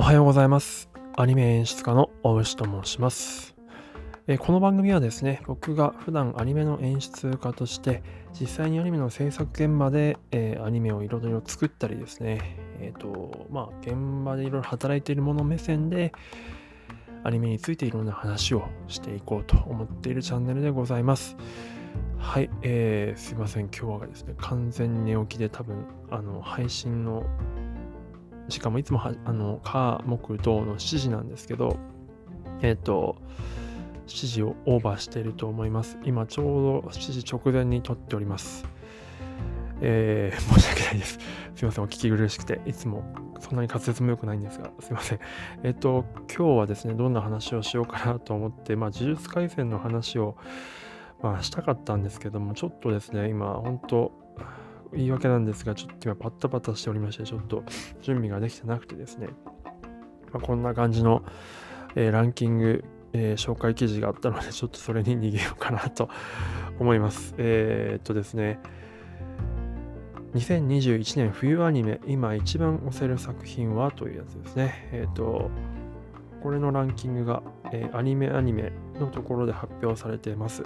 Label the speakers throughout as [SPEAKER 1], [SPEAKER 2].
[SPEAKER 1] おはようございます。アニメ演出家の大牛と申します。えこの番組はですね、僕が普段アニメの演出家として、実際にアニメの制作現場で、えーアニメをいろいろ作ったりですね、えっ、と、まあ、現場でいろいろ働いている者目線で、アニメについていろんな話をしていこうと思っているチャンネルでございます。はい、えーすいません、今日はですね、完全に寝起きで多分、あの、配信のしかもいつもはあの火木土の7時なんですけどえっ、と7時をオーバーしていると思います。今ちょうど7時直前に撮っております。えー 申し訳ないです。すいませんお聞き苦しくていつもそんなに滑舌も良くないんですがすいません。えっ、と今日はですねどんな話をしようかなと思ってまあ呪術廻戦の話をまあしたかったんですけどもちょっとですね今本当言い訳なんですが、ちょっと今パッタパタしておりまして、ちょっと準備ができてなくてですね、まあ、こんな感じの、えーランキング、えー紹介記事があったので、ちょっとそれに逃げようかなと思います。えーっとですね、2021年冬アニメ、今一番推せる作品は？というやつですね。えっと、これのランキングが、えーアニメアニメのところで発表されています。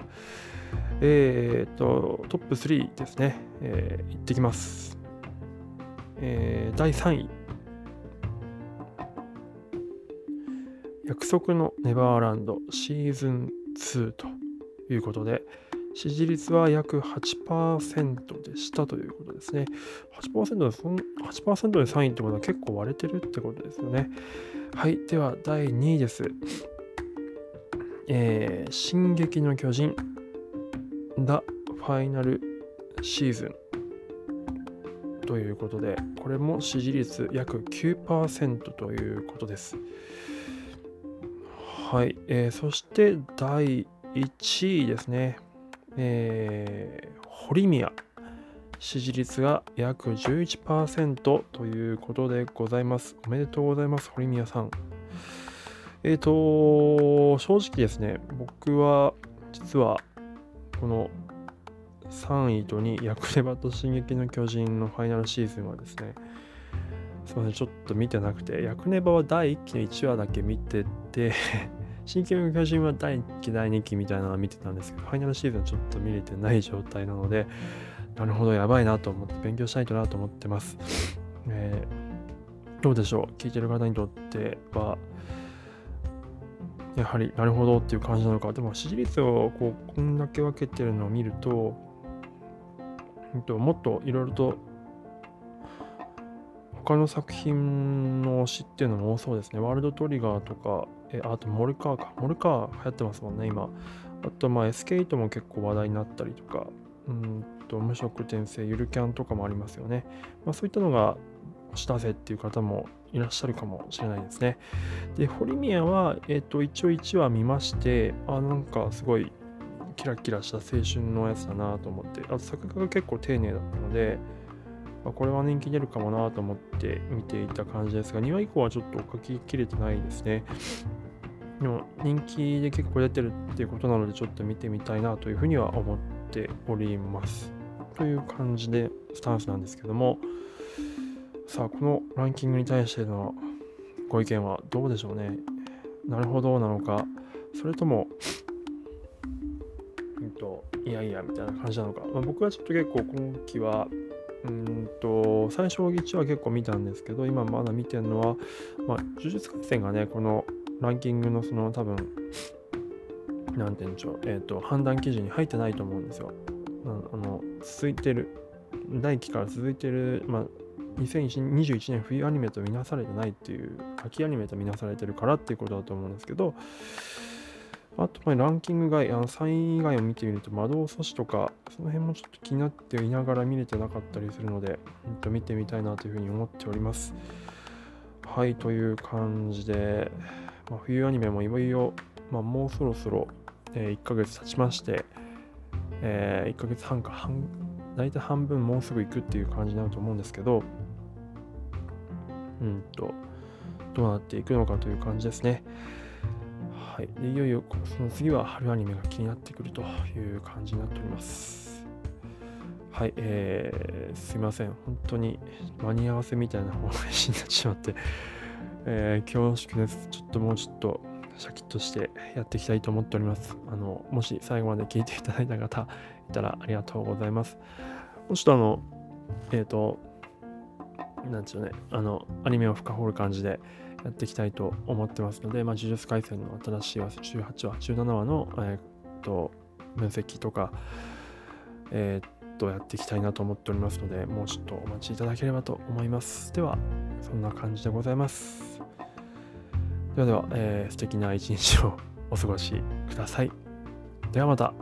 [SPEAKER 1] えーっと、トップ3ですね。えー、いってきます。えー第3位。約束のネバーランドシーズン2ということで、支持率は約8%でしたということですね。8%で ,8 で3位ってことは結構割れてるってことですよね。はい。では、第2位です。えー進撃の巨人、The Final シーズンということで、これも支持率約9%ということです。はい。えーそして第1位ですね。えー、堀宮。支持率が約11%ということでございます。おめでとうございます、堀宮さん。えっ、と、正直ですね、僕は実はこの3位と2位、ヤクレバと進撃の巨人のファイナルシーズンはですね、すみません、ちょっと見てなくて、ヤクネバは第1期の1話だけ見てて、進撃の巨人は第1期、第2期みたいなのは見てたんですけど、ファイナルシーズンちょっと見れてない状態なので、なるほど、やばいなと思って、勉強したいとなと思ってます。えーどうでしょう？聞いてる方にとっては、やはりなるほどっていう感じなのか。でも支持率をこうこんだけ分けてるのを見ると、うんともっといろいろと他の作品の推しっていうのも多そうですね。ワールドトリガーとか、えあとモルカーか。モルカー流行ってますもんね、今。あとまあ SK8 も結構話題になったりとか、うんと無色転生、ゆるキャンとかもありますよね。まあ、そういったのが推し出せっていう方もいらっしゃるかもしれないですね。で、堀宮は、えっ、と、一応1話見まして、あ、なんかすごいキラキラした青春のやつだなと思って、あと作画が結構丁寧だったので、あこれは人気出るかもなと思って見ていた感じですが、2話以降はちょっと書ききれてないですね。でも人気で結構出てるっていうことなので、ちょっと見てみたいなというふうには思っております。という感じでスタンスなんですけども、さあ、このランキングに対してのご意見はどうでしょうね。なるほどなのか、それとも、うんと、いやいやみたいな感じなのか。まあ、僕はちょっと結構今期は、うんと、最初1は結構見たんですけど、今まだ見てるのは、まあ、呪術廻戦がね、このランキングのその多分、なんて言うんでしょう、えっ、と、判断基準に入ってないと思うんですよ。あの、続いてる、第1期から続いてる、まあ、2021年冬アニメと見なされてないっていう秋アニメと見なされてるからっていうことだと思うんですけどあとまランキング外あの3位以外を見てみると魔導阻止とかその辺もちょっと気になっていながら見れてなかったりするので、うんと見てみたいなというふうに思っておりますはいという感じで、まあ、冬アニメもいよいよ、まあ、もうそろそろ、え1ヶ月経ちまして、え1ヶ月半か半大体半分もうすぐ行くっていう感じになると思うんですけど、うんと、どうなっていくのかという感じですね。はい。でいよいよ、その次は春アニメが気になってくるという感じになっております。はい、えー、すいません。本当に間に合わせみたいな方配信になってしまって、えー、恐縮です。ちょっともうちょっとシャキッとしてやっていきたいと思っております。あの、もし最後まで聞いていただいた方いたらありがとうございます。もうちょっとあの、えっ、ー、と、なんちゅうね、あの、アニメを深掘る感じでやっていきたいと思ってますので、まあ、呪術廻戦の新しい話、18話、17話の、えー、っと、分析とか、えー、っと、やっていきたいなと思っておりますので、もうちょっとお待ちいただければと思います。では、そんな感じでございます。ではでは、えー、素敵な一日をお過ごしください。ではまた。